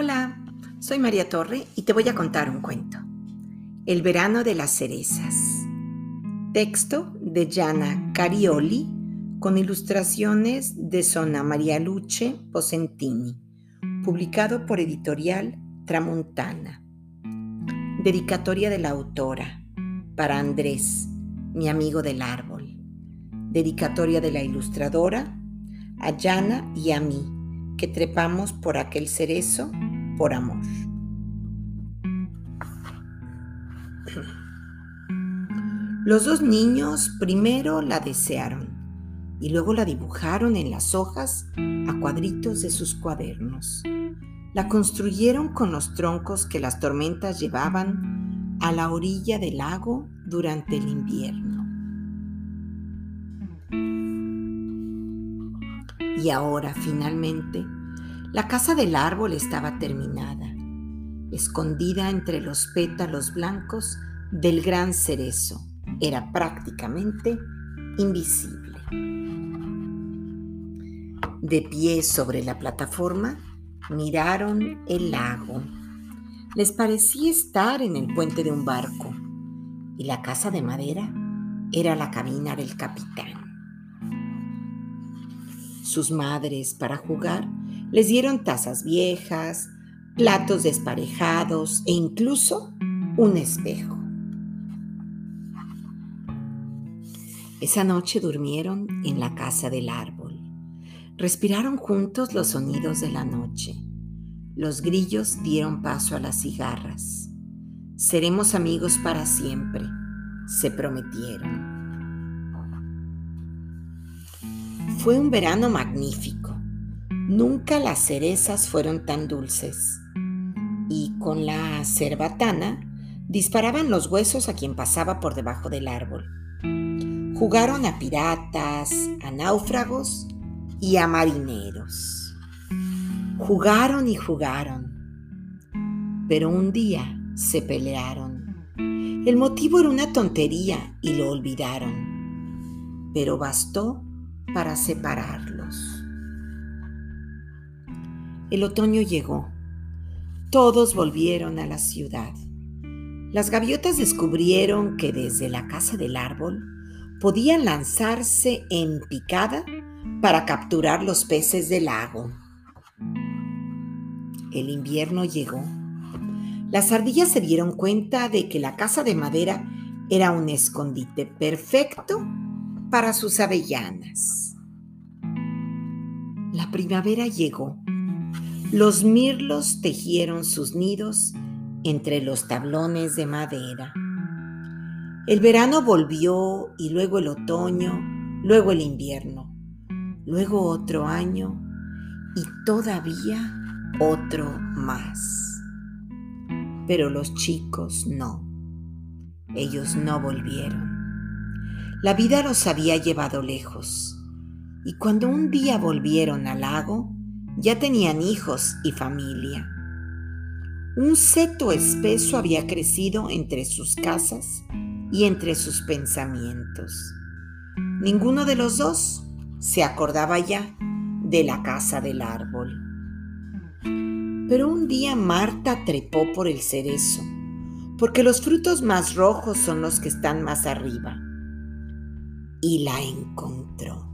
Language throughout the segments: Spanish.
Hola, soy María Torre y te voy a contar un cuento. El verano de las cerezas. Texto de Gianna Carioli con ilustraciones de Sona María Luce Posentini. Publicado por Editorial Tramontana. Dedicatoria de la autora para Andrés, mi amigo del árbol. Dedicatoria de la ilustradora a Yana y a mí, que trepamos por aquel cerezo por amor. Los dos niños primero la desearon y luego la dibujaron en las hojas a cuadritos de sus cuadernos. La construyeron con los troncos que las tormentas llevaban a la orilla del lago durante el invierno. Y ahora, finalmente, la casa del árbol estaba terminada, escondida entre los pétalos blancos del gran cerezo. Era prácticamente invisible. De pie sobre la plataforma, miraron el lago. Les parecía estar en el puente de un barco y la casa de madera era la cabina del capitán. Sus madres, para jugar, les dieron tazas viejas, platos desparejados e incluso un espejo. Esa noche durmieron en la casa del árbol. Respiraron juntos los sonidos de la noche. Los grillos dieron paso a las cigarras. Seremos amigos para siempre, se prometieron. Fue un verano magnífico. Nunca las cerezas fueron tan dulces. Y con la cerbatana disparaban los huesos a quien pasaba por debajo del árbol. Jugaron a piratas, a náufragos y a marineros. Jugaron y jugaron. Pero un día se pelearon. El motivo era una tontería y lo olvidaron. Pero bastó para separarlos. El otoño llegó. Todos volvieron a la ciudad. Las gaviotas descubrieron que desde la casa del árbol podían lanzarse en picada para capturar los peces del lago. El invierno llegó. Las ardillas se dieron cuenta de que la casa de madera era un escondite perfecto para sus avellanas. La primavera llegó. Los mirlos tejieron sus nidos entre los tablones de madera. El verano volvió y luego el otoño, luego el invierno, luego otro año y todavía otro más. Pero los chicos no. Ellos no volvieron. La vida los había llevado lejos, y cuando un día volvieron al lago, ya tenían hijos y familia. Un seto espeso había crecido entre sus casas y entre sus pensamientos. Ninguno de los dos se acordaba ya de la casa del árbol. Pero un día Marta trepó por el cerezo, porque los frutos más rojos son los que están más arriba y la encontró.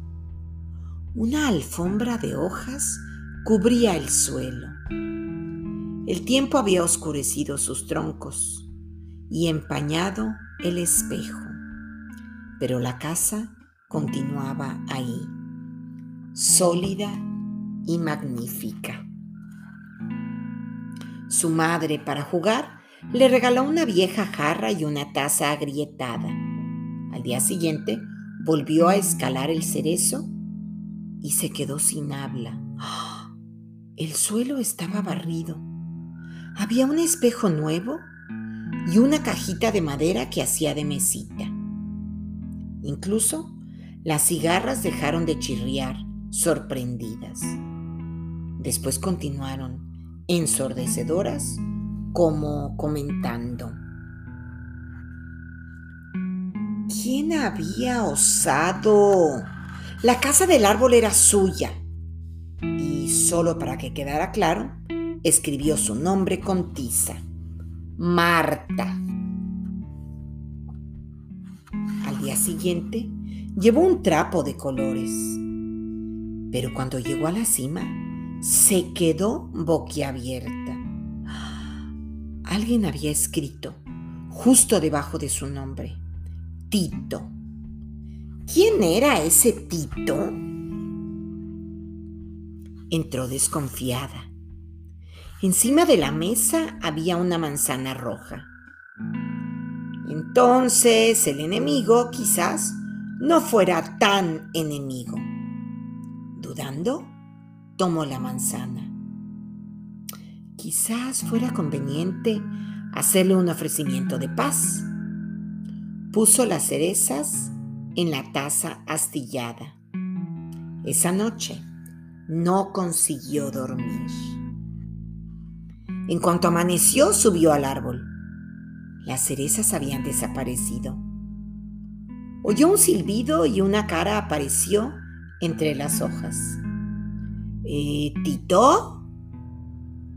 Una alfombra de hojas cubría el suelo. El tiempo había oscurecido sus troncos y empañado el espejo, pero la casa continuaba ahí, sólida y magnífica. Su madre, para jugar, le regaló una vieja jarra y una taza agrietada. Al día siguiente, volvió a escalar el cerezo y se quedó sin habla. El suelo estaba barrido. Había un espejo nuevo y una cajita de madera que hacía de mesita. Incluso las cigarras dejaron de chirriar, sorprendidas. Después continuaron, ensordecedoras, como comentando. ¿Quién había osado? La casa del árbol era suya. Y solo para que quedara claro, escribió su nombre con tiza. Marta. Al día siguiente llevó un trapo de colores, pero cuando llegó a la cima se quedó boquiabierta. Alguien había escrito justo debajo de su nombre, Tito. ¿Quién era ese Tito? Entró desconfiada. Encima de la mesa había una manzana roja. Entonces el enemigo quizás no fuera tan enemigo. Dudando, tomó la manzana. Quizás fuera conveniente hacerle un ofrecimiento de paz. Puso las cerezas en la taza astillada. Esa noche no consiguió dormir. En cuanto amaneció, subió al árbol. Las cerezas habían desaparecido. Oyó un silbido y una cara apareció entre las hojas. Eh, ¿Tito?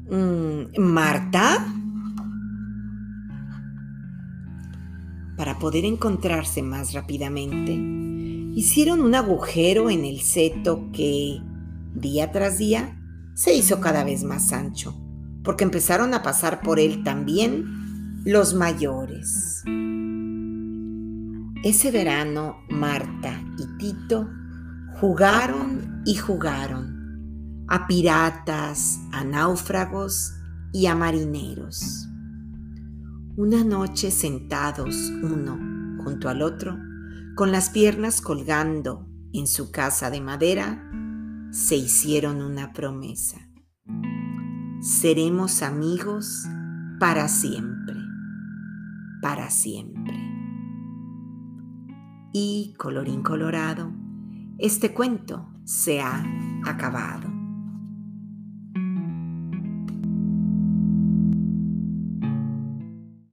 Mm, ¿Marta? Para poder encontrarse más rápidamente, hicieron un agujero en el seto que, día tras día, se hizo cada vez más ancho, porque empezaron a pasar por él también los mayores. Ese verano, Marta y Tito jugaron y jugaron a piratas, a náufragos y a marineros. Una noche sentados uno junto al otro, con las piernas colgando en su casa de madera, se hicieron una promesa. Seremos amigos para siempre, para siempre. Y, colorín colorado, este cuento se ha acabado.